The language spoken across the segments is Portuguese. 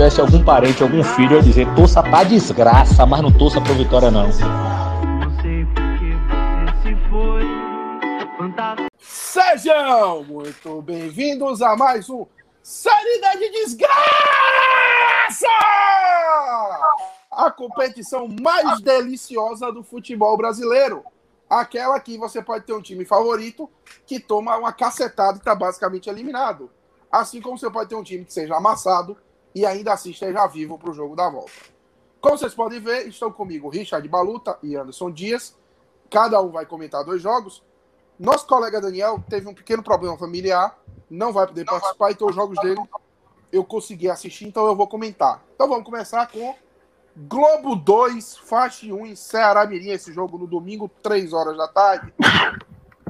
tivesse algum parente, algum filho, eu ia dizer, torça pra desgraça, mas não torça pra vitória não. Sejam muito bem-vindos a mais um Série de Desgraça! A competição mais deliciosa do futebol brasileiro. Aquela que você pode ter um time favorito que toma uma cacetada e está basicamente eliminado. Assim como você pode ter um time que seja amassado e ainda assim esteja vivo para o jogo da volta. Como vocês podem ver, estão comigo Richard Baluta e Anderson Dias. Cada um vai comentar dois jogos. Nosso colega Daniel teve um pequeno problema familiar, não vai poder participar, então os jogos dele eu consegui assistir, então eu vou comentar. Então vamos começar com Globo 2, Faixa 1 em Ceará Mirim, esse jogo no domingo, 3 horas da tarde.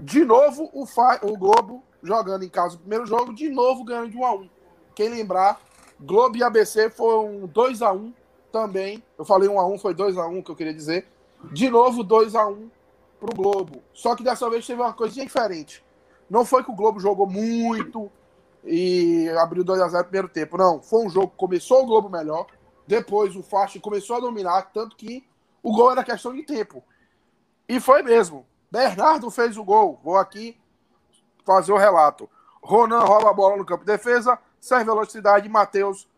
De novo, o, Fa... o Globo jogando em casa o primeiro jogo, de novo ganhando de 1 a 1 Quem lembrar, Globo e ABC foi um 2 a 1 também. Eu falei 1 a 1 foi 2 a 1 que eu queria dizer. De novo, 2 a 1 pro Globo. Só que dessa vez teve uma coisinha diferente. Não foi que o Globo jogou muito e abriu 2 a 0 no primeiro tempo. Não, foi um jogo que começou o Globo melhor, depois o Fast começou a dominar, tanto que o gol era questão de tempo. E foi mesmo. Bernardo fez o gol. Vou aqui fazer o relato. Ronan rouba a bola no campo de defesa, serve velocidade, Matheus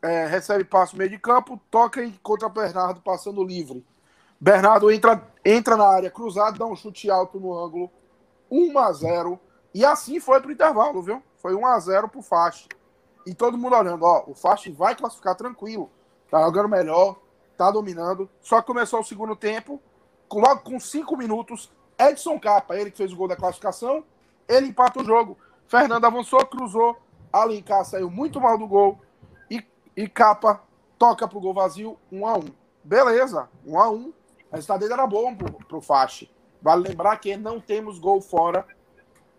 é, recebe passo meio de campo, toca e contra Bernardo passando livre. Bernardo entra, entra na área cruzada, dá um chute alto no ângulo, 1 a 0 e assim foi pro intervalo, viu? Foi 1 a 0 pro Fast. E todo mundo olhando, ó, o Fast vai classificar tranquilo. Tá jogando melhor, tá dominando. Só que começou o segundo tempo, logo com 5 minutos, Edson Capa, ele que fez o gol da classificação, ele empata o jogo. Fernando avançou, cruzou, Alencar saiu muito mal do gol e, e Capa toca pro gol vazio, 1 a 1 Beleza, 1 a 1 A estadeira era boa pro, pro Fache. Vale lembrar que não temos gol fora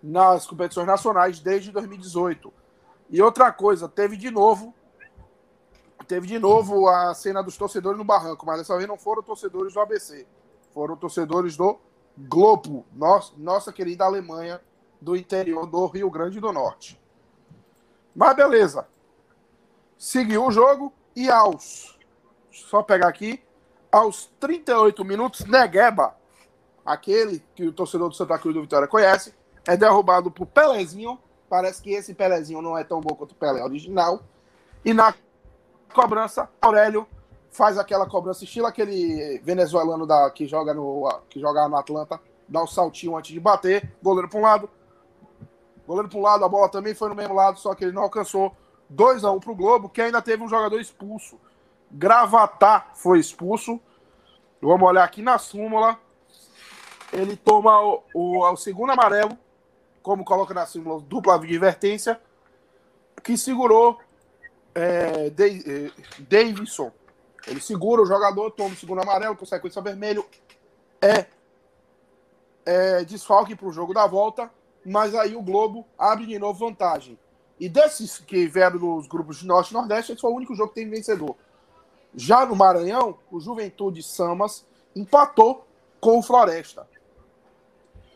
nas competições nacionais desde 2018. E outra coisa, teve de novo teve de novo a cena dos torcedores no barranco, mas dessa vez não foram torcedores do ABC, foram torcedores do Globo, nossa, nossa querida Alemanha, do interior do Rio Grande do Norte. Mas beleza. Seguiu o jogo e aos. Só pegar aqui. Aos 38 minutos, Negueba, aquele que o torcedor do Santa Cruz do Vitória conhece, é derrubado por Pelezinho. Parece que esse Pelezinho não é tão bom quanto o Pelé original. E na cobrança, Aurélio faz aquela cobrança, estilo aquele venezuelano da, que joga no que joga no Atlanta, dá o um saltinho antes de bater, goleiro para um lado, Goleiro um lado, a bola também foi no mesmo lado, só que ele não alcançou. 2 a 1 um para o Globo, que ainda teve um jogador expulso. Gravatar foi expulso. Vamos olhar aqui na súmula. Ele toma o, o, o segundo amarelo, como coloca na súmula, dupla advertência, que segurou é, de, é, Davidson. Ele segura o jogador, toma o segundo amarelo, consequência vermelho. É, é desfalque para o jogo da volta mas aí o Globo abre de novo vantagem. E desses que vieram dos grupos de Norte e Nordeste, esse foi o único jogo que tem vencedor. Já no Maranhão, o Juventude Samas empatou com o Floresta.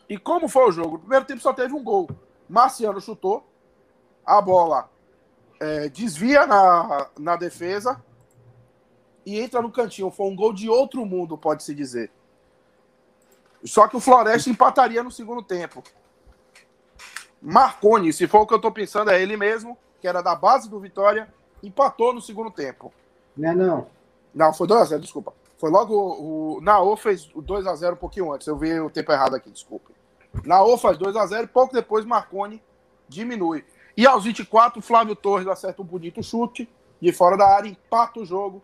E como foi o jogo? No primeiro tempo só teve um gol. Marciano chutou, a bola é, desvia na, na defesa e entra no cantinho. Foi um gol de outro mundo, pode-se dizer. Só que o Floresta empataria no segundo tempo. Marconi, se for o que eu estou pensando, é ele mesmo, que era da base do Vitória, empatou no segundo tempo. Não é não. Não, foi 2x0, desculpa. Foi logo o. Naô fez o 2x0 um pouquinho antes. Eu vi o tempo errado aqui, desculpa. Naô faz 2x0 e pouco depois Marconi diminui. E aos 24, Flávio Torres acerta um bonito chute de fora da área, empata o jogo.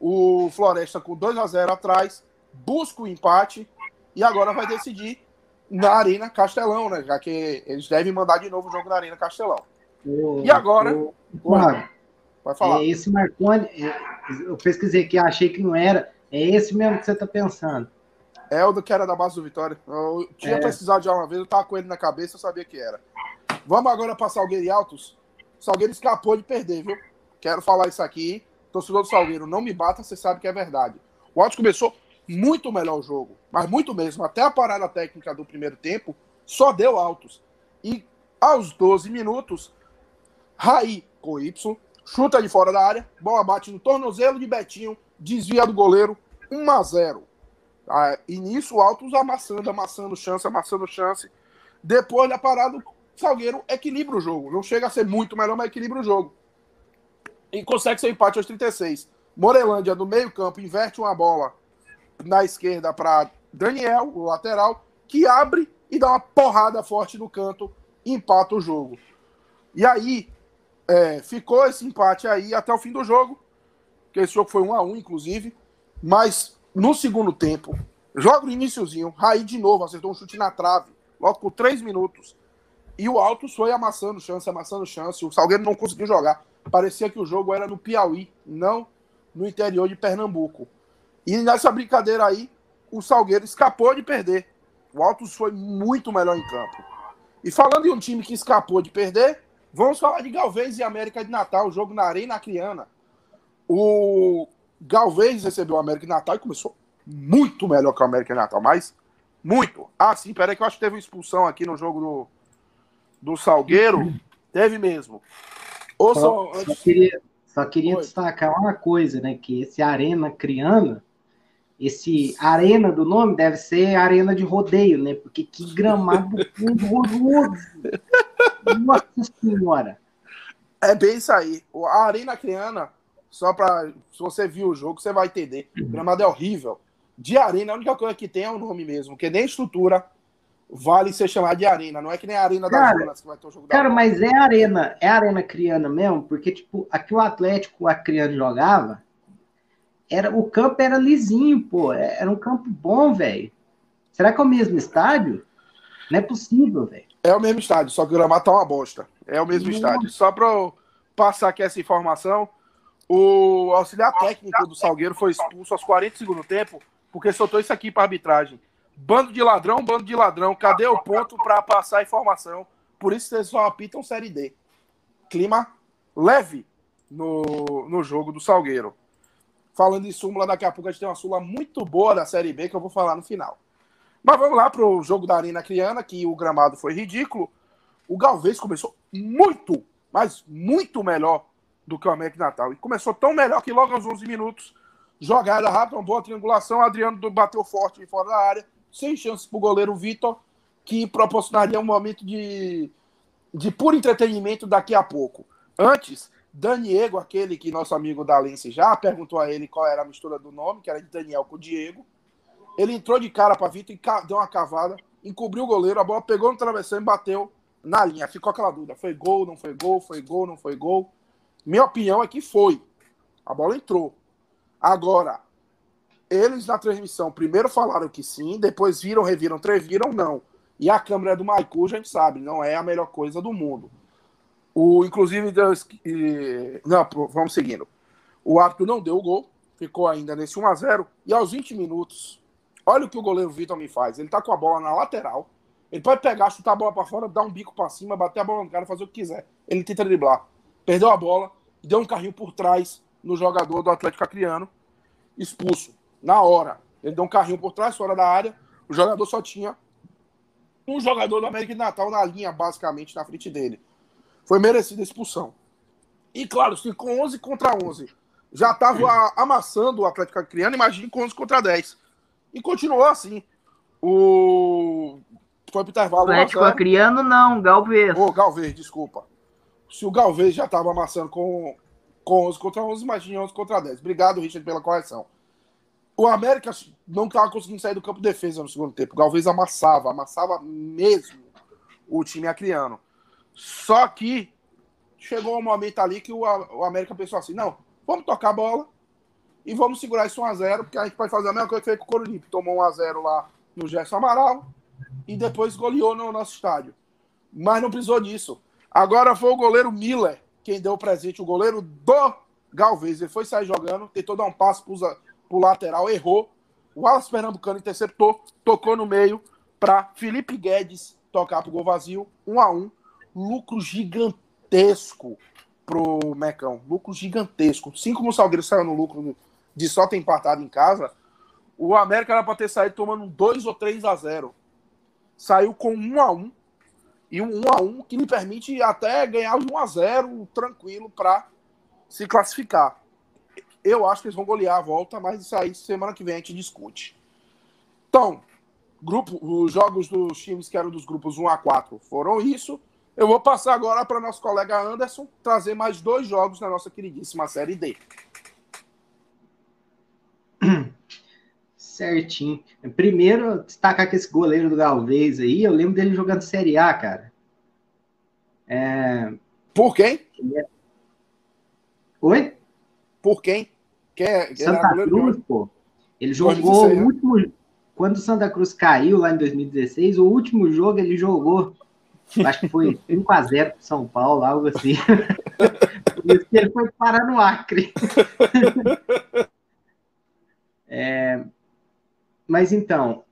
O Floresta com 2x0 atrás, busca o empate e agora vai decidir na Arena Castelão, né? Já que eles devem mandar de novo o jogo na Arena Castelão. O, e agora. O, vai falar. É esse Marconi, é, eu pesquisei aqui, achei que não era. É esse mesmo que você está pensando. É o do que era da base do Vitória. Eu tinha é. precisado já uma vez, eu tava com ele na cabeça, eu sabia que era. Vamos agora para Salgueiro e Altos. Salgueiro escapou de perder, viu? Quero falar isso aqui. Torcedor do Salgueiro, não me bata, você sabe que é verdade. O Altos começou muito melhor o jogo, mas muito mesmo. Até a parada técnica do primeiro tempo só deu altos. E aos 12 minutos, Raí com Y, chuta de fora da área, bola bate no tornozelo de Betinho, desvia do goleiro, 1 a 0 ah, E nisso Altos amassando, amassando chance, amassando chance. Depois da parada, o Salgueiro equilibra o jogo. Não chega a ser muito melhor, mas equilibra o jogo. E consegue ser empate aos 36. Morelândia, no meio-campo, inverte uma bola na esquerda para Daniel, o lateral, que abre e dá uma porrada forte no canto empata o jogo. E aí, é, ficou esse empate aí até o fim do jogo, que esse jogo foi um a um, inclusive, mas no segundo tempo, joga no iníciozinho, Raí de novo acertou um chute na trave, logo por três minutos, e o Alto foi amassando chance, amassando chance, o Salgueiro não conseguiu jogar, parecia que o jogo era no Piauí, não no interior de Pernambuco. E nessa brincadeira aí, o Salgueiro escapou de perder. O Altos foi muito melhor em campo. E falando em um time que escapou de perder, vamos falar de Galvez e América de Natal, o jogo na Arena Acriana. O Galvez recebeu o América de Natal e começou muito melhor que o América de Natal, mas muito. Ah, sim, peraí que eu acho que teve uma expulsão aqui no jogo do, do Salgueiro. Teve mesmo. Ouçam, só, só queria, só queria destacar uma coisa, né? Que esse Arena Criana esse arena do nome deve ser arena de rodeio, né? Porque que gramado horroroso. Nossa senhora. É bem isso aí. A arena criana, só para se você viu o jogo, você vai entender. O gramado é horrível. De arena, a única coisa que tem é o nome mesmo, porque nem estrutura vale ser chamado de arena. Não é que nem a arena das cara, que vai ter o jogo Cara, mas é arena, é arena criana mesmo, porque tipo, aqui o Atlético a criana jogava, era o campo era lisinho, pô. É, era um campo bom, velho. Será que é o mesmo estádio? Não é possível, velho. É o mesmo estádio, só que o gramado tá uma bosta. É o mesmo Nossa. estádio. Só para passar aqui essa informação, o auxiliar técnico do Salgueiro foi expulso aos 40 segundos tempo, porque soltou isso aqui para arbitragem. Bando de ladrão, bando de ladrão. Cadê o ponto para passar a informação? Por isso vocês só apitam Série D. Clima leve no, no jogo do Salgueiro. Falando em súmula, daqui a pouco a gente tem uma súmula muito boa da Série B que eu vou falar no final. Mas vamos lá para o jogo da Arena Criana, que o gramado foi ridículo. O Galvez começou muito, mas muito melhor do que o América Natal. E começou tão melhor que logo aos 11 minutos, jogada rápida, uma boa triangulação, Adriano bateu forte fora da área, sem chance para o goleiro Vitor, que proporcionaria um momento de, de puro entretenimento daqui a pouco. Antes, Daniego, aquele que nosso amigo Dalense já perguntou a ele qual era a mistura do nome, que era de Daniel com Diego. Ele entrou de cara para Vitor e deu uma cavada, encobriu o goleiro, a bola pegou no travessão e bateu na linha. Ficou aquela dúvida: foi gol, não foi gol, foi gol, não foi gol. Minha opinião é que foi. A bola entrou. Agora, eles na transmissão primeiro falaram que sim, depois viram, reviram, treviram, não. E a câmera do Maicu, a gente sabe, não é a melhor coisa do mundo. O, inclusive, não, vamos seguindo. O árbitro não deu o gol, ficou ainda nesse 1x0. E aos 20 minutos, olha o que o goleiro Vitor me faz. Ele tá com a bola na lateral. Ele pode pegar, chutar a bola para fora, dar um bico para cima, bater a bola no cara, fazer o que quiser. Ele tenta driblar. Perdeu a bola, deu um carrinho por trás no jogador do Atlético Acreano, expulso. Na hora. Ele deu um carrinho por trás, fora da área. O jogador só tinha um jogador do América de Natal na linha, basicamente, na frente dele foi merecida a expulsão. E claro, se com 11 contra 11 já estava amassando o Atlético Acreano, imagine com 11 contra 10. E continuou assim. O foi pro intervalo. Atlético Acreano não, Galvez. Ô, oh, Galvez, desculpa. Se o Galvez já estava amassando com, com 11 contra 11, imagine 11 contra 10. Obrigado, Richard, pela correção. O América não estava conseguindo sair do campo de defesa no segundo tempo. O Galvez amassava, amassava mesmo o time acriano. Só que chegou um momento ali que o, o América pensou assim: não, vamos tocar a bola e vamos segurar isso 1x0, porque a gente pode fazer a mesma coisa que fez com o Corinthians. Tomou 1x0 lá no Gerson Amaral e depois goleou no nosso estádio. Mas não precisou disso. Agora foi o goleiro Miller quem deu o presente, o goleiro do Galvez. Ele foi sair jogando, tentou dar um passo para o lateral, errou. O Wallace Pernambucano interceptou, tocou no meio para Felipe Guedes tocar para o gol vazio, 1 a 1 lucro gigantesco pro Mecão. Lucro gigantesco. Assim como o Salgueiro saiu no lucro de só ter empatado em casa, o América era para ter saído tomando 2 ou 3 a 0. Saiu com 1 a 1 e um 1 a 1 que lhe permite até ganhar de 1 a 0 tranquilo para se classificar. Eu acho que eles vão golear a volta, mas isso aí semana que vem a gente discute. Então, grupo, os jogos dos times que eram dos grupos 1 a 4 foram isso. Eu vou passar agora para nosso colega Anderson trazer mais dois jogos na nossa queridíssima Série D. Certinho. Primeiro, destacar que esse goleiro do Galvez aí, eu lembro dele jogando Série A, cara. É... Por quem? Oi? Por quem? quem é, Santa Cruz, pô. Ele jogou o último. Quando o Santa Cruz caiu lá em 2016, o último jogo ele jogou. Acho que foi 5x0 pro São Paulo, algo assim. Por ele foi parar no Acre. é, mas então,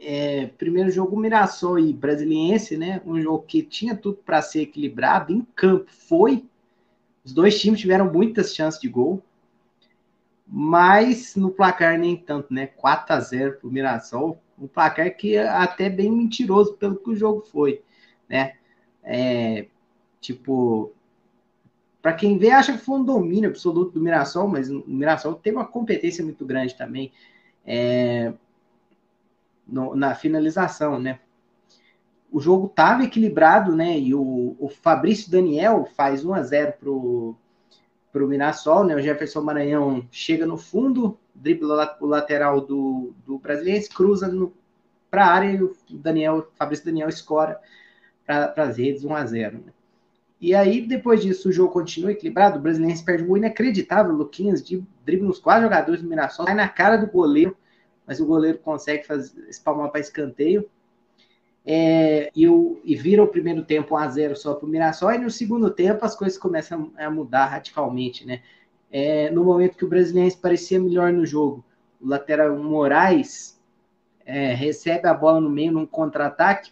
é, primeiro jogo Mirassol e Brasiliense, né? Um jogo que tinha tudo para ser equilibrado em campo, foi. Os dois times tiveram muitas chances de gol, mas no placar nem tanto, né? 4 a 0 para o Mirassol, um placar que é até bem mentiroso pelo que o jogo foi, né? É, tipo, para quem vê acha que foi um domínio absoluto do Mirassol, mas o Mirassol teve uma competência muito grande também é, no, na finalização, né? O jogo estava equilibrado, né? E o, o Fabrício Daniel faz 1 a 0 pro pro Mirassol, né? O Jefferson Maranhão chega no fundo, dribla o lateral do, do Brasiliense, cruza para a área e o Daniel, Fabrício Daniel escora para as redes 1 a 0 né? E aí, depois disso, o jogo continua equilibrado. O Brasiliense perde um gol inacreditável. O Luquinhas de dribla nos quatro jogadores do Mirassol, sai na cara do goleiro, mas o goleiro consegue fazer, espalmar para escanteio. É, e, o, e vira o primeiro tempo 1 a 0 só para o Mirassol. E no segundo tempo as coisas começam a, mudar radicalmente, né? É, no momento que o Brasiliense parecia melhor no jogo, o lateral Moraes é, recebe a bola no meio num contra-ataque,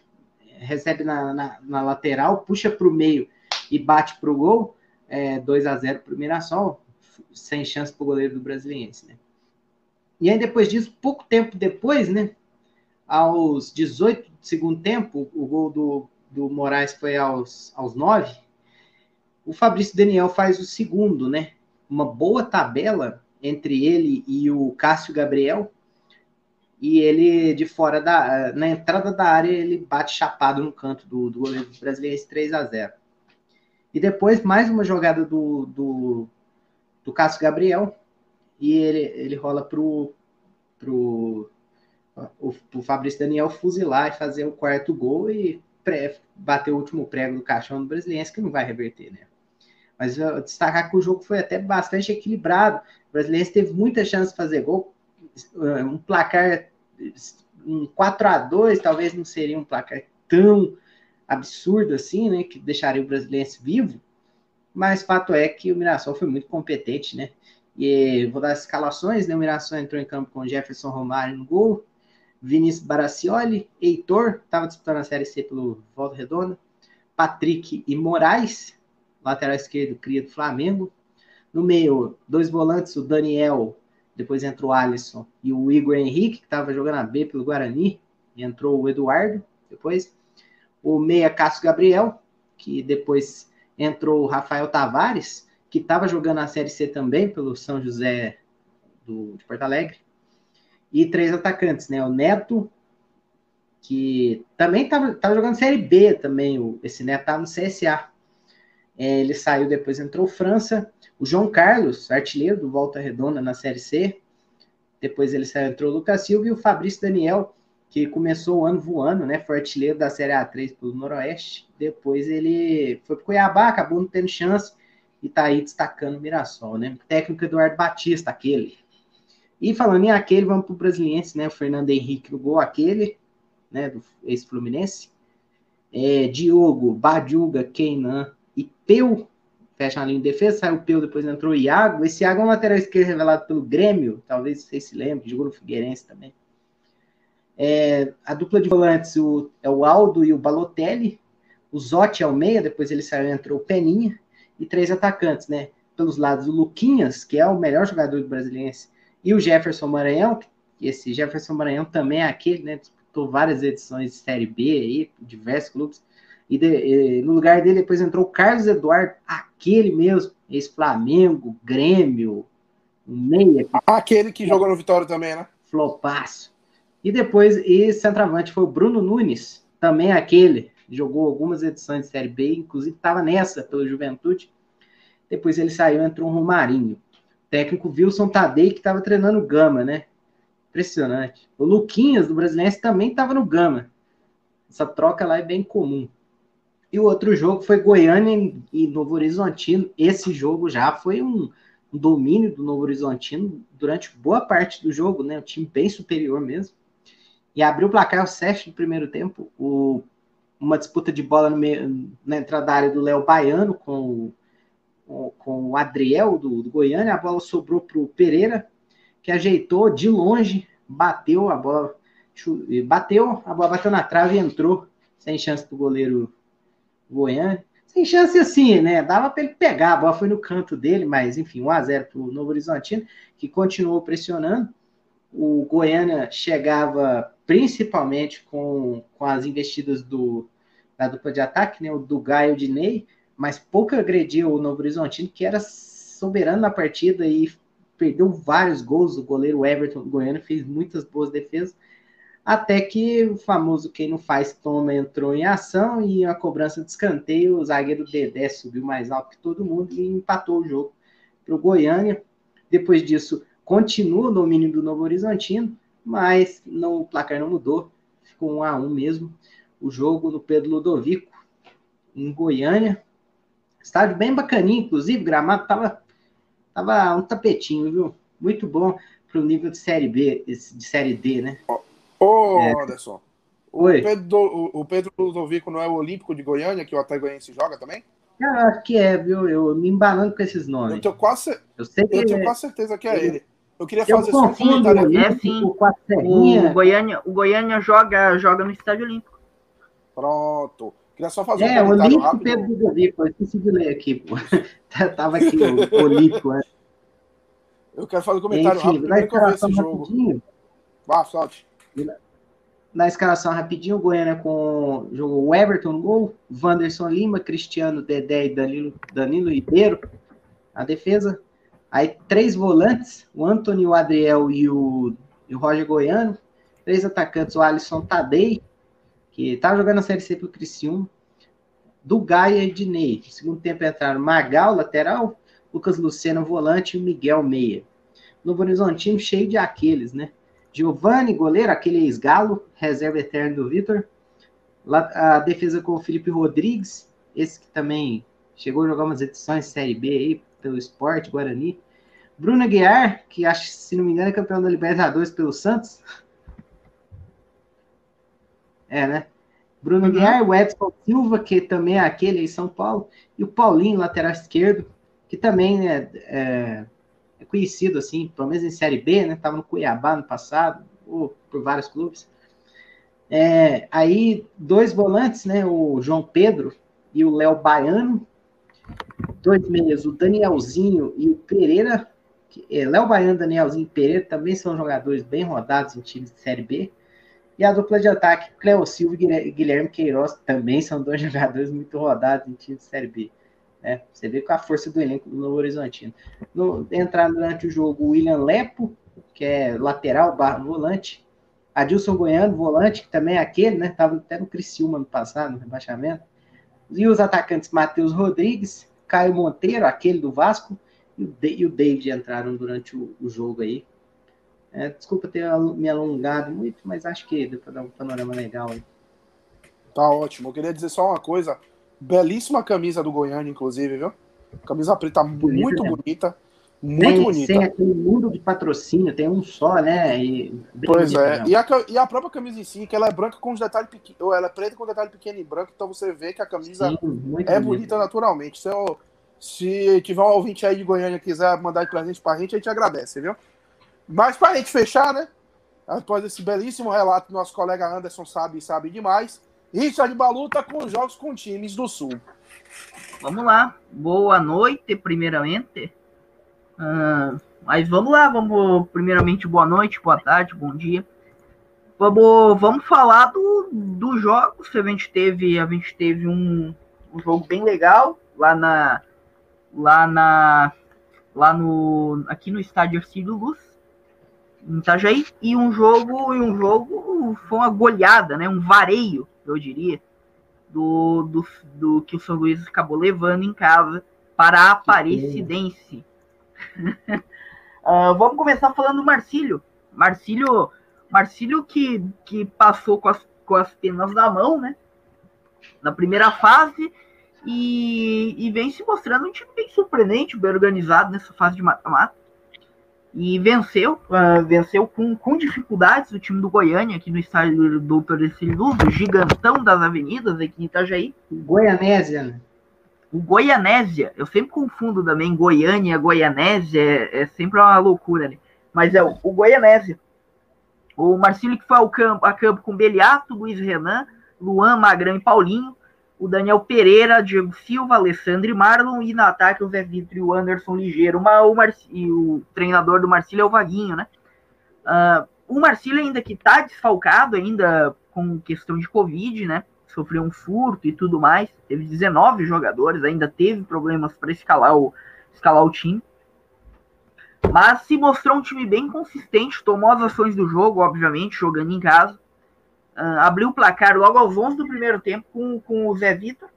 recebe na, na, na lateral, puxa para o meio e bate para o gol, é, 2 a 0 para o Mirassol, sem chance para o goleiro do Brasiliense, né? E aí, depois disso, pouco tempo depois, né? Aos 18 do segundo tempo, o gol do, do Moraes foi aos, aos 9. O Fabrício Daniel faz o segundo, né? Uma boa tabela entre ele e o Cássio Gabriel. E ele, de fora da. Na entrada da área, ele bate chapado no canto do, do goleiro brasileiro 3 a 0 e depois mais uma jogada do, do, do Cássio Gabriel. E ele, ele rola pro, pro, o, pro Fabrício Daniel fuzilar e fazer o quarto gol e pré, bater o último prego do caixão do Brasiliense, que não vai reverter, né? Mas eu destacar que o jogo foi até bastante equilibrado. O Brasiliense teve muita chance de fazer gol. Um placar, um 4 a 2 talvez não seria um placar tão absurdo assim, né, que deixaria o brasileiro vivo, mas fato é que o Mirassol foi muito competente, né? E vou dar as escalações, né? O Mirassol entrou em campo com Jefferson Romário no gol, Vinícius Baracioli, Heitor, estava disputando a Série C pelo Volta Redonda, Patrick e Moraes, lateral esquerdo, cria do Flamengo. No meio, dois volantes, o Daniel, depois entrou o Alisson e o Igor Henrique, que estava jogando a B pelo Guarani, entrou o Eduardo depois o meia Cássio Gabriel, que depois entrou o Rafael Tavares, que estava jogando a Série C também pelo São José do, de Porto Alegre, e três atacantes, né? O Neto, que também estava jogando Série B também, o, esse Neto estava no CSA. É, ele saiu, depois entrou França, o João Carlos, artilheiro do Volta Redonda na Série C, depois ele saiu, entrou o Lucas Silva e o Fabrício Daniel, que começou o ano voando, né? Foi artilheiro da Série A3 pelo Noroeste. Depois ele foi para Cuiabá, acabou não tendo chance e tá aí destacando o Mirassol, né? Técnico Eduardo Batista, aquele. E falando em aquele, vamos pro Brasiliense, né? O Fernando Henrique no gol, aquele, né? Do ex-Fluminense. É, Diogo, Badjuga, Keinan e Peu fecha a linha de defesa, saiu Peu, depois entrou o Iago. Esse Iago é um lateral esquerdo revelado pelo Grêmio, talvez vocês se lembrem, jogou no Figueirense também. É, a dupla de volantes o, é o Aldo e o Balotelli. O Zotti é o meia, depois ele saiu entrou o Peninha. E três atacantes, né? Pelos lados, o Luquinhas, que é o melhor jogador do Brasiliense, e o Jefferson Maranhão, que esse Jefferson Maranhão também é aquele, né? Disputou várias edições de Série B aí, diversos clubes. E, de, e, no lugar dele depois entrou o Carlos Eduardo, aquele mesmo, ex-Flamengo, Grêmio, meia. Aquele que jogou no Vitória também, né? Flopaço. E depois, esse centroavante foi o Bruno Nunes, também aquele, jogou algumas edições de Série B, inclusive estava nessa pela Juventude. Depois ele saiu, entrou um Romarinho. O técnico Wilson Tadei, que estava treinando o Gama, né? Impressionante. O Luquinhas, do Brasileiro, também estava no Gama. Essa troca lá é bem comum. E o outro jogo foi Goiânia e Novo Horizontino. Esse jogo já foi um, um domínio do Novo Horizontino durante boa parte do jogo, né? Um time bem superior mesmo. E abriu o placar o sete do primeiro tempo. O, uma disputa de bola meio, na entrada da área do Léo Baiano com o, com o Adriel do, do Goiânia. A bola sobrou para o Pereira que ajeitou de longe, bateu a bola, bateu, a bola bateu na trave e entrou, sem chance do goleiro Goiânia. Sem chance assim, né? Dava para ele pegar, a bola foi no canto dele, mas enfim, 1x0 para o Novo Horizontino, que continuou pressionando. O Goiânia chegava principalmente com, com as investidas do, da dupla de ataque, né? O do Gaio de Ney, mas pouco agredia o Novo Horizontino, que era soberano na partida e perdeu vários gols. O goleiro Everton Goiânia fez muitas boas defesas. Até que o famoso quem não faz toma entrou em ação e a cobrança de escanteio, o zagueiro Dedé subiu mais alto que todo mundo e empatou o jogo para o Goiânia. Depois disso, continua o domínio do Novo Horizontino, mas não, o placar não mudou, ficou um a um mesmo. O jogo no Pedro Ludovico, em Goiânia. Estádio bem bacaninho, inclusive, gramado estava Tava um tapetinho, viu? Muito bom para o nível de Série B, de Série D, né? Ô, é. Anderson. Oi. O Pedro, o, o Pedro Ludovico não é o Olímpico de Goiânia, que o Atlético joga também? Eu acho que é, viu? Eu me embalando com esses nomes. Eu tenho quase, eu sei que eu tenho é. quase certeza que é ele. ele. Eu queria eu fazer só um comentário. É sim. O Goiânia, o Goiânia joga, joga no Estádio Olímpico. Pronto. Queria só fazer é, um comentário Olímpico rápido. Pedro Ludovico, eu esqueci de ler aqui, pô. Tava aqui o Olímpico, né? Eu quero fazer um comentário Enfim, rápido primeiro que eu esse jogo. Vá, solte. Na escalação rapidinho, o Goiânia com jogou o Everton no gol, Wanderson Lima, Cristiano, Dedé e Danilo, Danilo Ribeiro. A defesa. Aí três volantes, o Antônio, o Adriel e o, e o Roger Goiano. Três atacantes, o Alisson Tadei, que estava jogando a Série C pelo Criciúma. Do Gaia e Dinei. No segundo tempo entraram Magal, lateral, Lucas Luciano, volante, e o Miguel Meia. Novo Horizontino cheio de aqueles, né? Giovanni, goleiro, aquele ex-galo, reserva eterno do Vitor. A defesa com o Felipe Rodrigues, esse que também chegou a jogar umas edições Série B aí, pelo Esporte, Guarani. Bruno Guiar, que acho, se não me engano, é campeão da Libertadores pelo Santos. É, né? Bruno uhum. Guiar, o Edson Silva, que também é aquele em São Paulo, e o Paulinho, lateral esquerdo, que também né, é, é, conhecido, assim, pelo menos em Série B, né? Estava no Cuiabá no passado, ou por vários clubes. É, aí, dois volantes, né? O João Pedro e o Léo Baiano. Dois meias, o Danielzinho e o Pereira. É, Léo Baiano, Danielzinho e Pereira também são jogadores bem rodados em times de Série B. E a dupla de ataque, Cleo Silva e Guilherme Queiroz, também são dois jogadores muito rodados em times de Série B. É, você vê com a força do elenco do Novo Horizontino. No, entrar durante o jogo o William Lepo, que é lateral, barra volante. Adilson Goiano, volante, que também é aquele, né? Estava até no Criciúma no passado, no rebaixamento. E os atacantes Matheus Rodrigues, Caio Monteiro, aquele do Vasco, e o, e o David entraram durante o, o jogo aí. É, desculpa ter me alongado muito, mas acho que deu para dar um panorama legal aí. Tá ótimo. Eu queria dizer só uma coisa. Belíssima camisa do Goiânia, inclusive, viu? Camisa preta bonita, muito né? bonita. Muito tem, bonita. Tem aquele muro de patrocínio, tem um só, né? E, pois é. E a, e a, própria camisa em si, que ela é branca com os detalhes pequenos. Ou ela é preta com detalhe pequeno e branco, então você vê que a camisa Sim, é bonita naturalmente. Se, eu, se tiver um ouvinte aí de Goiânia quiser mandar de presente pra gente, a gente agradece, viu? Mas pra gente fechar, né? Após esse belíssimo relato, nosso colega Anderson sabe e sabe demais. Richard Baluta com jogos com times do Sul. Vamos lá. Boa noite, primeiramente. Uh, mas vamos lá, vamos. Primeiramente, boa noite, boa tarde, bom dia. Vamos, vamos falar do, dos jogos. A gente teve, a gente teve um, um jogo bem legal lá na lá na lá no aqui no estádio Arcílio Luz em Itajaí e um jogo e um jogo foi uma goleada, né? Um vareio, eu diria, do, do, do que o São Luís acabou levando em casa para a Aparecidense. uh, vamos começar falando do Marcílio. Marcílio, Marcílio que, que passou com as, com as penas na mão, né? Na primeira fase e, e vem se mostrando um time bem surpreendente, bem organizado nessa fase de mata-mata. E venceu, uh, venceu com, com dificuldades o time do Goiânia aqui no estádio do Perecilu, do gigantão das avenidas aqui em Itajaí. Goianésia, né? O Goianésia, eu sempre confundo também Goiânia, Goianésia, é, é sempre uma loucura, né? Mas é o, o Goianésia. O Marcílio que foi ao campo, a campo com Beliato, Luiz Renan, Luan, Magrão e Paulinho o Daniel Pereira, Diego Silva, Alessandro e Marlon, e no ataque o Zé Vitor e o Anderson Ligeiro, uma, o e o treinador do Marcílio é o Vaguinho, né? Uh, o Marcílio ainda que tá desfalcado, ainda com questão de Covid, né? Sofreu um furto e tudo mais, teve 19 jogadores, ainda teve problemas para escalar o, escalar o time. Mas se mostrou um time bem consistente, tomou as ações do jogo, obviamente, jogando em casa uh, abriu o placar logo aos 11 do primeiro tempo com, com o Zé Vitor.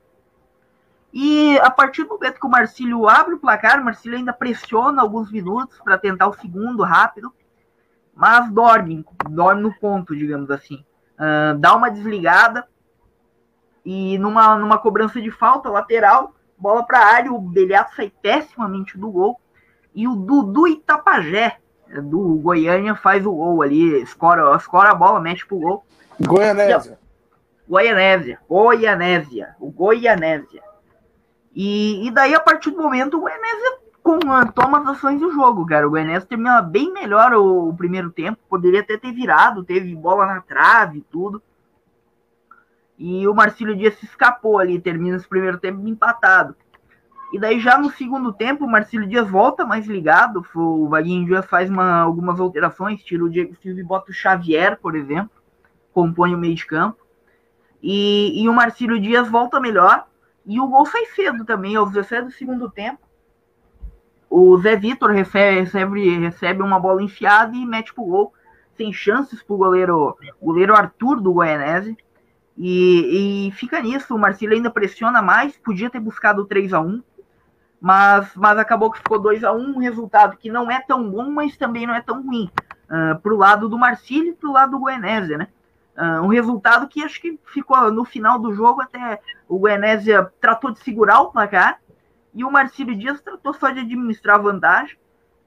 E a partir do momento que o Marcílio abre o placar, o Marcílio ainda pressiona alguns minutos para tentar o segundo rápido, mas dorme, dorme no ponto, digamos assim. Uh, dá uma desligada e numa, numa cobrança de falta lateral, bola para a área, o Beliato sai pessimamente do gol. E o Dudu Itapajé, do Goiânia, faz o gol ali, escora, escora a bola, mete pro gol. Goianésia. Goianésia. Goianésia. O Goianésia. E, e daí, a partir do momento, o Goianésia com, toma as ações do jogo, cara. O Goianésia termina bem melhor o, o, primeiro tempo. Poderia até ter virado, teve bola na trave e tudo. E o Marcílio Dias se escapou ali, termina esse primeiro tempo empatado. E daí já no segundo tempo, o Marcílio Dias volta mais ligado. O Vaguinho Dias faz uma, algumas alterações, tira o Diego Silva e bota o Xavier, por exemplo compõe o meio de campo. E, e o Marcílio Dias volta melhor. E o gol sai cedo também, aos 17 do segundo tempo. O Zé Vitor recebe, recebe, recebe uma bola enfiada e mete pro gol, sem chances pro goleiro, goleiro Arthur do Goianese. E, e fica nisso, o Marcílio ainda pressiona mais, podia ter buscado 3 a 1 mas, mas acabou que ficou 2 a 1 um resultado que não é tão bom, mas também não é tão ruim. Uh, pro lado do Marcílio e pro lado do Goianese, né? Uh, um resultado que acho que ficou no final do jogo até o Guenésia tratou de segurar o placar e o Marcílio Dias tratou só de administrar a vantagem.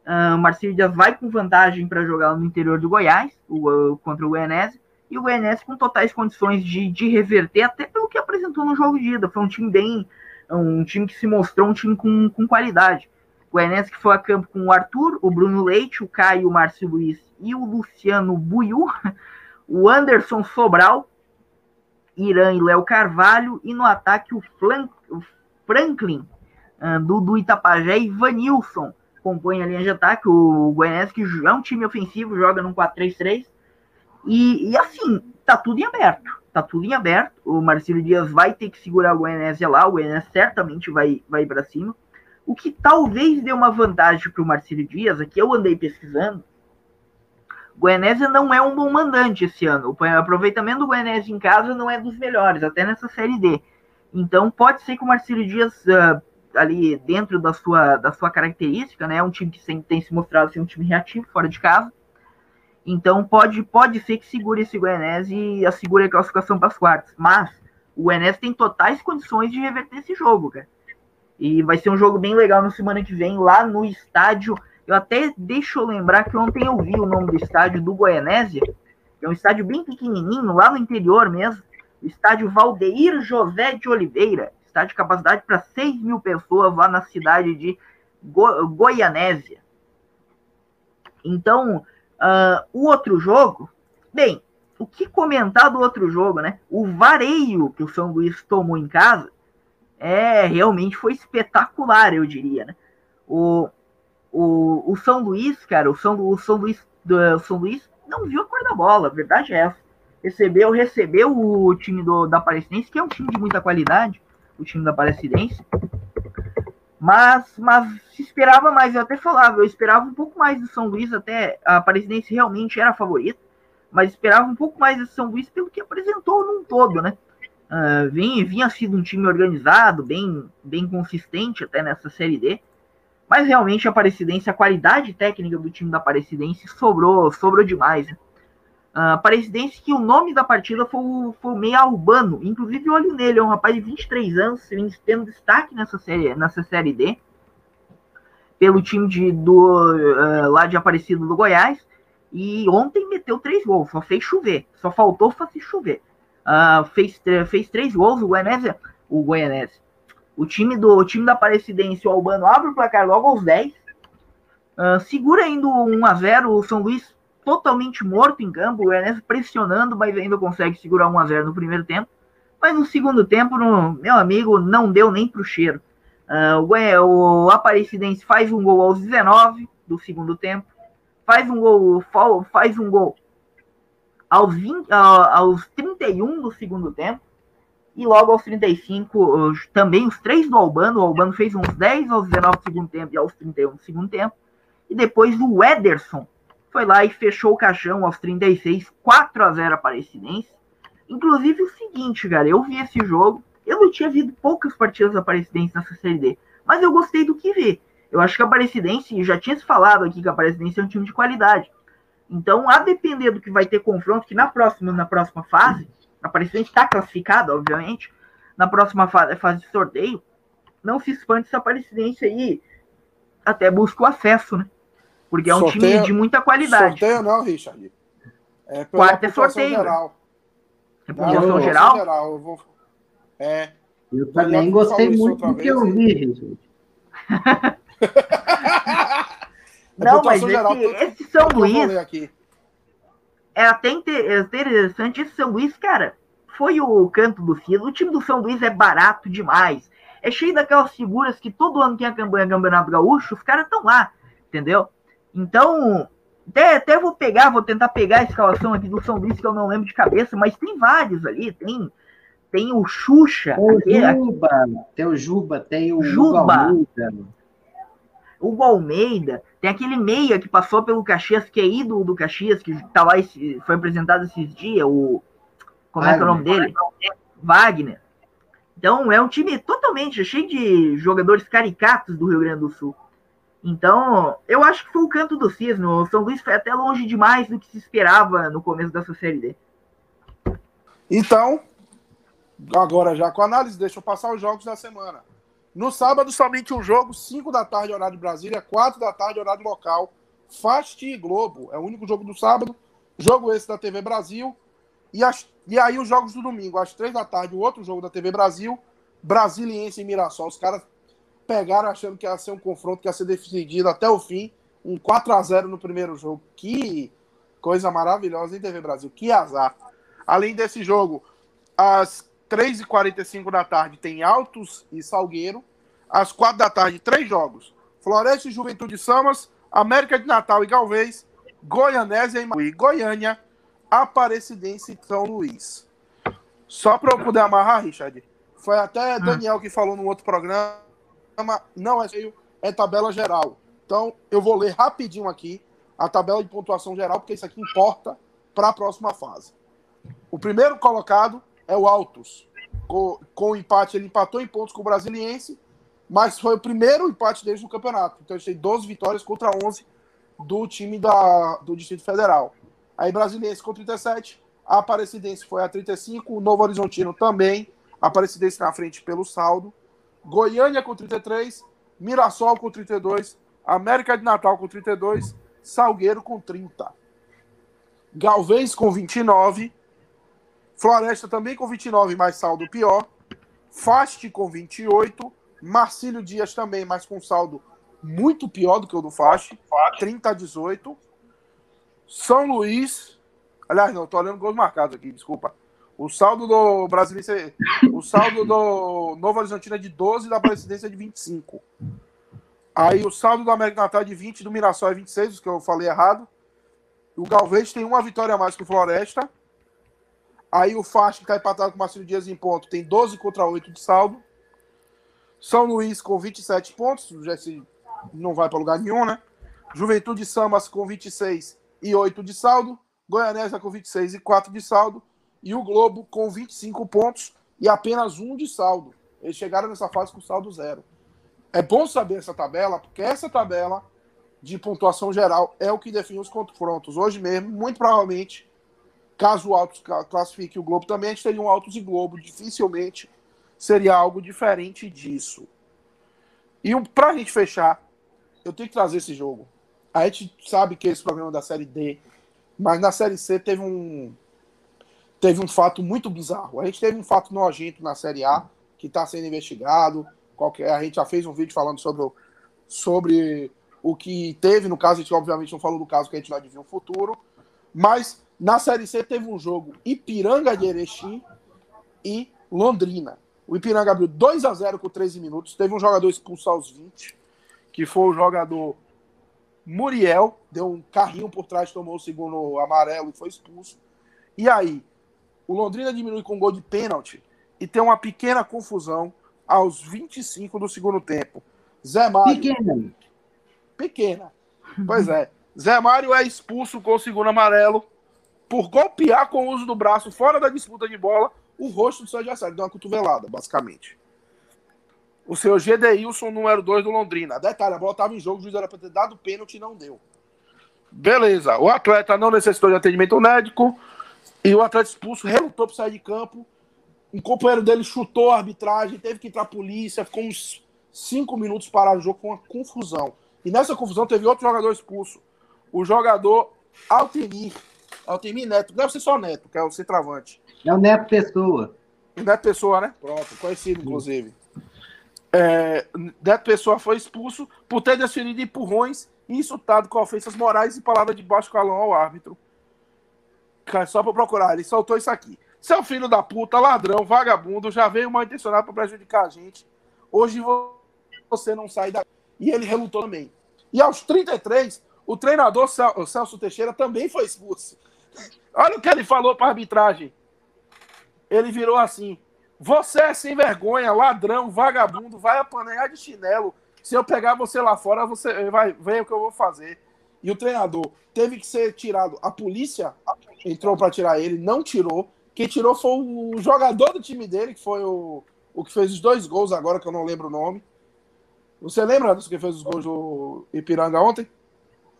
Uh, o Marcílio Dias vai com vantagem para jogar no interior do Goiás o, uh, contra o Guenésia e o Guenésia com totais condições de, de reverter até pelo que apresentou no jogo de ida. Foi um time bem, um time que se mostrou um time com, com qualidade. O Guenésia que foi a campo com o Arthur, o Bruno Leite, o Caio, o Márcio Luiz e o Luciano Buiu. o Anderson Sobral, Irã e Léo Carvalho, e no ataque o, o Franklin, do, do Itapajé, e Vanilson compõe a linha de ataque. O Goianese, que é um time ofensivo, joga no 4-3-3. E, e, assim, tá tudo em aberto. Tá tudo em aberto. O Marcelo Dias vai ter que segurar o Goianese lá. O Goianese certamente vai, vai para cima. O que talvez dê uma vantagem para o Marcelo Dias, aqui eu andei pesquisando, Goianésia não é um bom mandante esse ano. O aproveitamento do Goianésia em casa não é dos melhores, até nessa Série D. Então pode ser que o Marcelo Dias, uh, ali dentro da sua, da sua característica, né, um time que sempre tem se mostrado ser um time reativo fora de casa. Então pode, pode ser que segure esse Goianésia e assegure a classificação para as quartas. Mas o Goianésia tem totais condições de reverter esse jogo, cara. E vai ser um jogo bem legal na semana que vem, lá no estádio eu até deixo eu lembrar que ontem eu vi o nome do estádio do Goianésia, que é um estádio bem pequenininho, lá no interior mesmo, estádio Valdeir José de Oliveira, estádio de capacidade para 6 mil pessoas lá na cidade de Go Goianésia. Então, uh, o outro jogo, bem, o que comentar do outro jogo, né? O vareio que o São Luís tomou em casa é realmente foi espetacular, eu diria, né? O, o, o São Luís, cara, o São, o São Luís, o São Luís não viu a cor da bola, a verdade é essa. Recebeu, recebeu o time do, da Aparecidense, que é um time de muita qualidade, o time da Aparecidense. Mas, mas se esperava mais, eu até falava, eu esperava um pouco mais do São Luís, até a Aparecidense realmente era a favorita, mas esperava um pouco mais do São Luís pelo que apresentou num todo, né? Uh, vinha, vinha sido um time organizado, bem, bem consistente até nessa Série D, mas realmente a Aparecidense, a qualidade técnica do time da Aparecidense sobrou, sobrou demais. Né? Uh, Aparecidense que o nome da partida foi o, foi Meia Urbano. Inclusive, olho nele, é um rapaz de 23 anos, tendo destaque nessa série, nessa série D, pelo time de, do, uh, lá de Aparecido do Goiás. E ontem meteu três gols, só fez chover, só faltou fazer chover. Uh, fez, fez três gols, o Goianésia, o Goianésia. O time do o time da Aparecidense, o Albano, abre o placar logo aos 10. Uh, segura ainda 1 a 0 o São Luís totalmente morto em campo, o Enes pressionando, mas ainda consegue segurar 1 a 0 no primeiro tempo. Mas no segundo tempo, no, meu amigo, não deu nem pro cheiro. Uh, o, o Aparecidense faz um gol aos 19 do segundo tempo, faz um gol, faz um gol aos, 20, uh, aos 31 do segundo tempo, e logo aos 35, também os três do Albano, o Albano fez uns 10 aos 19 do segundo tempo e aos 31 do segundo tempo, e depois o Ederson foi lá e fechou o caixão aos 36, 4 a 0 Aparecidense. Inclusive o seguinte, cara, eu vi esse jogo, eu não tinha visto poucas partidas da Aparecidense nessa Série D, mas eu gostei do que vi. Eu acho que a Aparecidense, já tinha se falado aqui que a Aparecidense é um time de qualidade. Então, a depender do que vai ter confronto, que na próxima, na próxima fase, a Aparecidense está classificada, obviamente, na próxima fase, fase de sorteio, não se espante se a Aparecidense aí até busca o acesso, né? Porque é um sorteio, time de muita qualidade. Sorteio não, Richard. É Quarto é sorteio. Geral. É pontuação geral? geral eu, vou... é. eu também gostei muito do que eu vi, Richard. não, mas geral, esse, esse São Luís... É até interessante, esse São Luís, cara, foi o canto do cielo. O time do São Luís é barato demais. É cheio daquelas figuras que todo ano tem a campanha Campeonato Gaúcho, os caras estão lá, entendeu? Então, até, até vou pegar, vou tentar pegar a escalação aqui do São Luís, que eu não lembro de cabeça, mas tem vários ali, tem, tem o Xuxa. O Juba, tem o Juba, tem o Juba. O Almeida, tem aquele meia que passou pelo Caxias, que é ídolo do Caxias, que tá lá, foi apresentado esses dias, o. Como Wagner. é que é o nome dele? Wagner. Então, é um time totalmente cheio de jogadores caricatos do Rio Grande do Sul. Então, eu acho que foi o canto do cisne. O São Luís foi até longe demais do que se esperava no começo dessa Série D. Então, agora já com a análise, deixa eu passar os jogos da semana. No sábado, somente um jogo, 5 da tarde, horário de Brasília, 4 da tarde, horário local. Fasti Globo, é o único jogo do sábado. Jogo esse da TV Brasil. E, as, e aí os jogos do domingo, às 3 da tarde, o outro jogo da TV Brasil. Brasiliense e Mirassol. Os caras pegaram achando que ia ser um confronto que ia ser decidido até o fim. Um 4 a 0 no primeiro jogo. Que coisa maravilhosa, hein, TV Brasil? Que azar. Além desse jogo, às 3h45 da tarde tem Altos e Salgueiro. Às 4 da tarde, três jogos. Floresta e Juventude Samas, América de Natal e Galvez, Goianésia e Goiânia, Aparecidense e São Luís. Só para eu poder amarrar, Richard. Foi até hum. Daniel que falou no outro programa não é cheio, é tabela geral. Então, eu vou ler rapidinho aqui a tabela de pontuação geral, porque isso aqui importa para a próxima fase. O primeiro colocado é o Altos. Com, o empate, ele empatou em pontos com o Brasiliense, mas foi o primeiro empate desde o campeonato. Então, ele tem 12 vitórias contra 11 do time da, do Distrito Federal. Aí, Brasiliense com 37, a Aparecidense foi a 35, o Novo Horizontino também, a Aparecidense na frente pelo saldo. Goiânia com 33, Mirassol com 32, América de Natal com 32, Salgueiro com 30. Galvez com 29, Floresta também com 29, mais saldo pior. Fast com 28, Marcílio Dias também, mas com saldo muito pior do que o do Fast, 30 a 18. São Luís, aliás, não, tô olhando gols marcados aqui, desculpa. O saldo do Brasiliense, o saldo do Novo Horizontino é de 12 da Presidência é de 25. Aí o saldo do América Natal é de 20 do Mirassol é 26, os que eu falei errado. O Galvez tem uma vitória a mais que o Floresta. Aí o Faixa, que está empatado com o Marcelo Dias em ponto, tem 12 contra 8 de saldo. São Luís com 27 pontos, já se não vai para lugar nenhum, né? Juventude Samas com 26 e 8 de saldo. Goianésia com 26 e 4 de saldo. E o Globo com 25 pontos e apenas um de saldo. Eles chegaram nessa fase com saldo zero. É bom saber essa tabela, porque essa tabela de pontuação geral é o que define os confrontos. Hoje mesmo, muito provavelmente, caso o Altos classifique o Globo também, a gente teria um Altos e Globo. Dificilmente seria algo diferente disso. E para a gente fechar, eu tenho que trazer esse jogo. A gente sabe que esse programa é da Série D, mas na Série C teve um teve um fato muito bizarro. A gente teve um fato nojento na Série A que está sendo investigado. Qualquer, a gente já fez um vídeo falando sobre o, sobre o que teve no caso. A gente obviamente não falou do caso que a gente não adivinha o futuro, mas na Série C teve um jogo Ipiranga de Erechim e Londrina. O Ipiranga abriu 2 a 0 com 13 minutos. Teve um jogador expulso aos 20, que foi o jogador Muriel. Deu um carrinho por trás, tomou o segundo amarelo e foi expulso. E aí, o Londrina diminui com um gol de pênalti e tem uma pequena confusão aos 25 do segundo tempo. Zé Mário. Pequena. Pequena. Pois é. Zé Mário é expulso com o segundo amarelo por golpear com o uso do braço fora da disputa de bola o rosto do seu adversário, deu uma cotovelada, basicamente. O seu Gedeilson, número 2 do Londrina. Detalhe, a bola estava em jogo, o juiz era para ter dado pênalti e não deu. Beleza, o atleta não necessitou de atendimento médico e o atleta expulso relutou para sair de campo. Um companheiro dele chutou a arbitragem, teve que entrar a polícia, ficou uns 5 minutos parado o jogo com uma confusão. E nessa confusão teve outro jogador expulso. O jogador Altemir. Altemir Neto. Deve ser só Neto, que é o centroavante. É o Neto Pessoa. Neto Pessoa, né? Pronto, conhecido, inclusive. É, Neto Pessoa foi expulso por ter desferido empurrões e insultado com ofensas morais e palavras de baixo calão ao árbitro. Só para procurar, ele soltou isso aqui. Seu filho da puta, ladrão, vagabundo, já veio mal intencionado para prejudicar a gente. Hoje você não sai da. E ele relutou também. E aos 33, o treinador Celso Teixeira também foi expulso. Olha o que ele falou para a arbitragem ele virou assim: Você é sem vergonha, ladrão, vagabundo, vai apanhar de chinelo. Se eu pegar você lá fora, você vai ver o que eu vou fazer. E o treinador teve que ser tirado. A polícia entrou para tirar ele, não tirou. Quem tirou foi o jogador do time dele, que foi o, o que fez os dois gols agora, que eu não lembro o nome. Você lembra dos que fez os gols do Ipiranga ontem?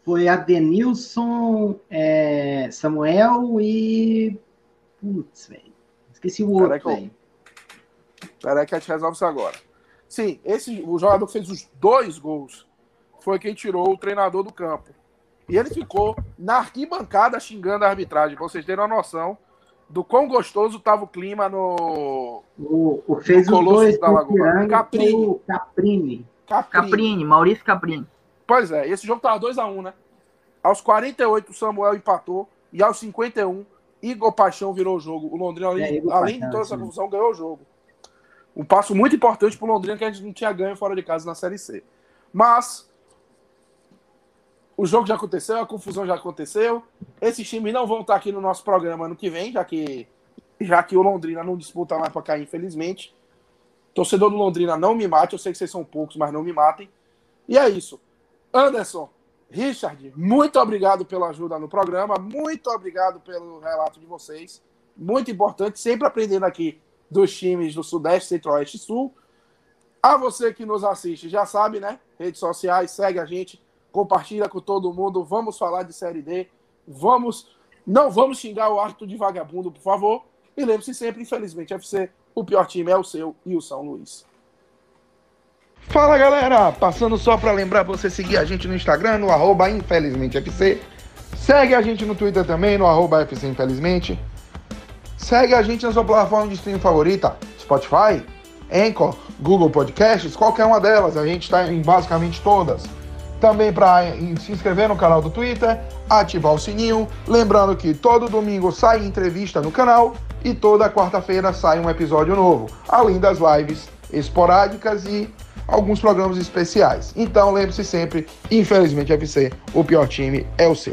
Foi Adenilson, é, Samuel e. Putz, velho. Esqueci o outro. Que, Peraí que a gente resolve isso agora. Sim, esse, o jogador que fez os dois gols foi quem tirou o treinador do campo. E ele ficou na arquibancada xingando a arbitragem, pra vocês terem uma noção do quão gostoso estava o clima no. O, o fez no os dois da Lagoa. Caprini. Caprini. Caprini. Maurício Caprini. Pois é, esse jogo tava 2x1, um, né? Aos 48, o Samuel empatou. E aos 51, Igor Paixão virou o jogo. O Londrina, além, é, além de toda essa confusão, ganhou o jogo. Um passo muito importante para o Londrina que a gente não tinha ganho fora de casa na Série C. Mas o jogo já aconteceu, a confusão já aconteceu. Esses times não vão estar aqui no nosso programa ano que vem, já que, já que o Londrina não disputa mais para cair, infelizmente. Torcedor do Londrina, não me mate. Eu sei que vocês são poucos, mas não me matem. E é isso. Anderson, Richard, muito obrigado pela ajuda no programa, muito obrigado pelo relato de vocês. Muito importante, sempre aprendendo aqui dos times do Sudeste, Centro-Oeste e Sul. A você que nos assiste, já sabe, né? Redes sociais, segue a gente, compartilha com todo mundo. Vamos falar de Série D. Vamos, não vamos xingar o árbitro de vagabundo, por favor. E lembre-se sempre, infelizmente, FC, o pior time é o seu e o São Luís. Fala galera, passando só para lembrar você seguir a gente no Instagram, no arroba infelizmentefc. Segue a gente no Twitter também, no arroba. Segue a gente na sua plataforma de streaming favorita, Spotify, Anchor, Google Podcasts, qualquer uma delas. A gente está em basicamente todas. Também para se inscrever no canal do Twitter, ativar o sininho. Lembrando que todo domingo sai entrevista no canal e toda quarta-feira sai um episódio novo, além das lives esporádicas e alguns programas especiais. Então lembre-se sempre, infelizmente FC, o pior time é o seu.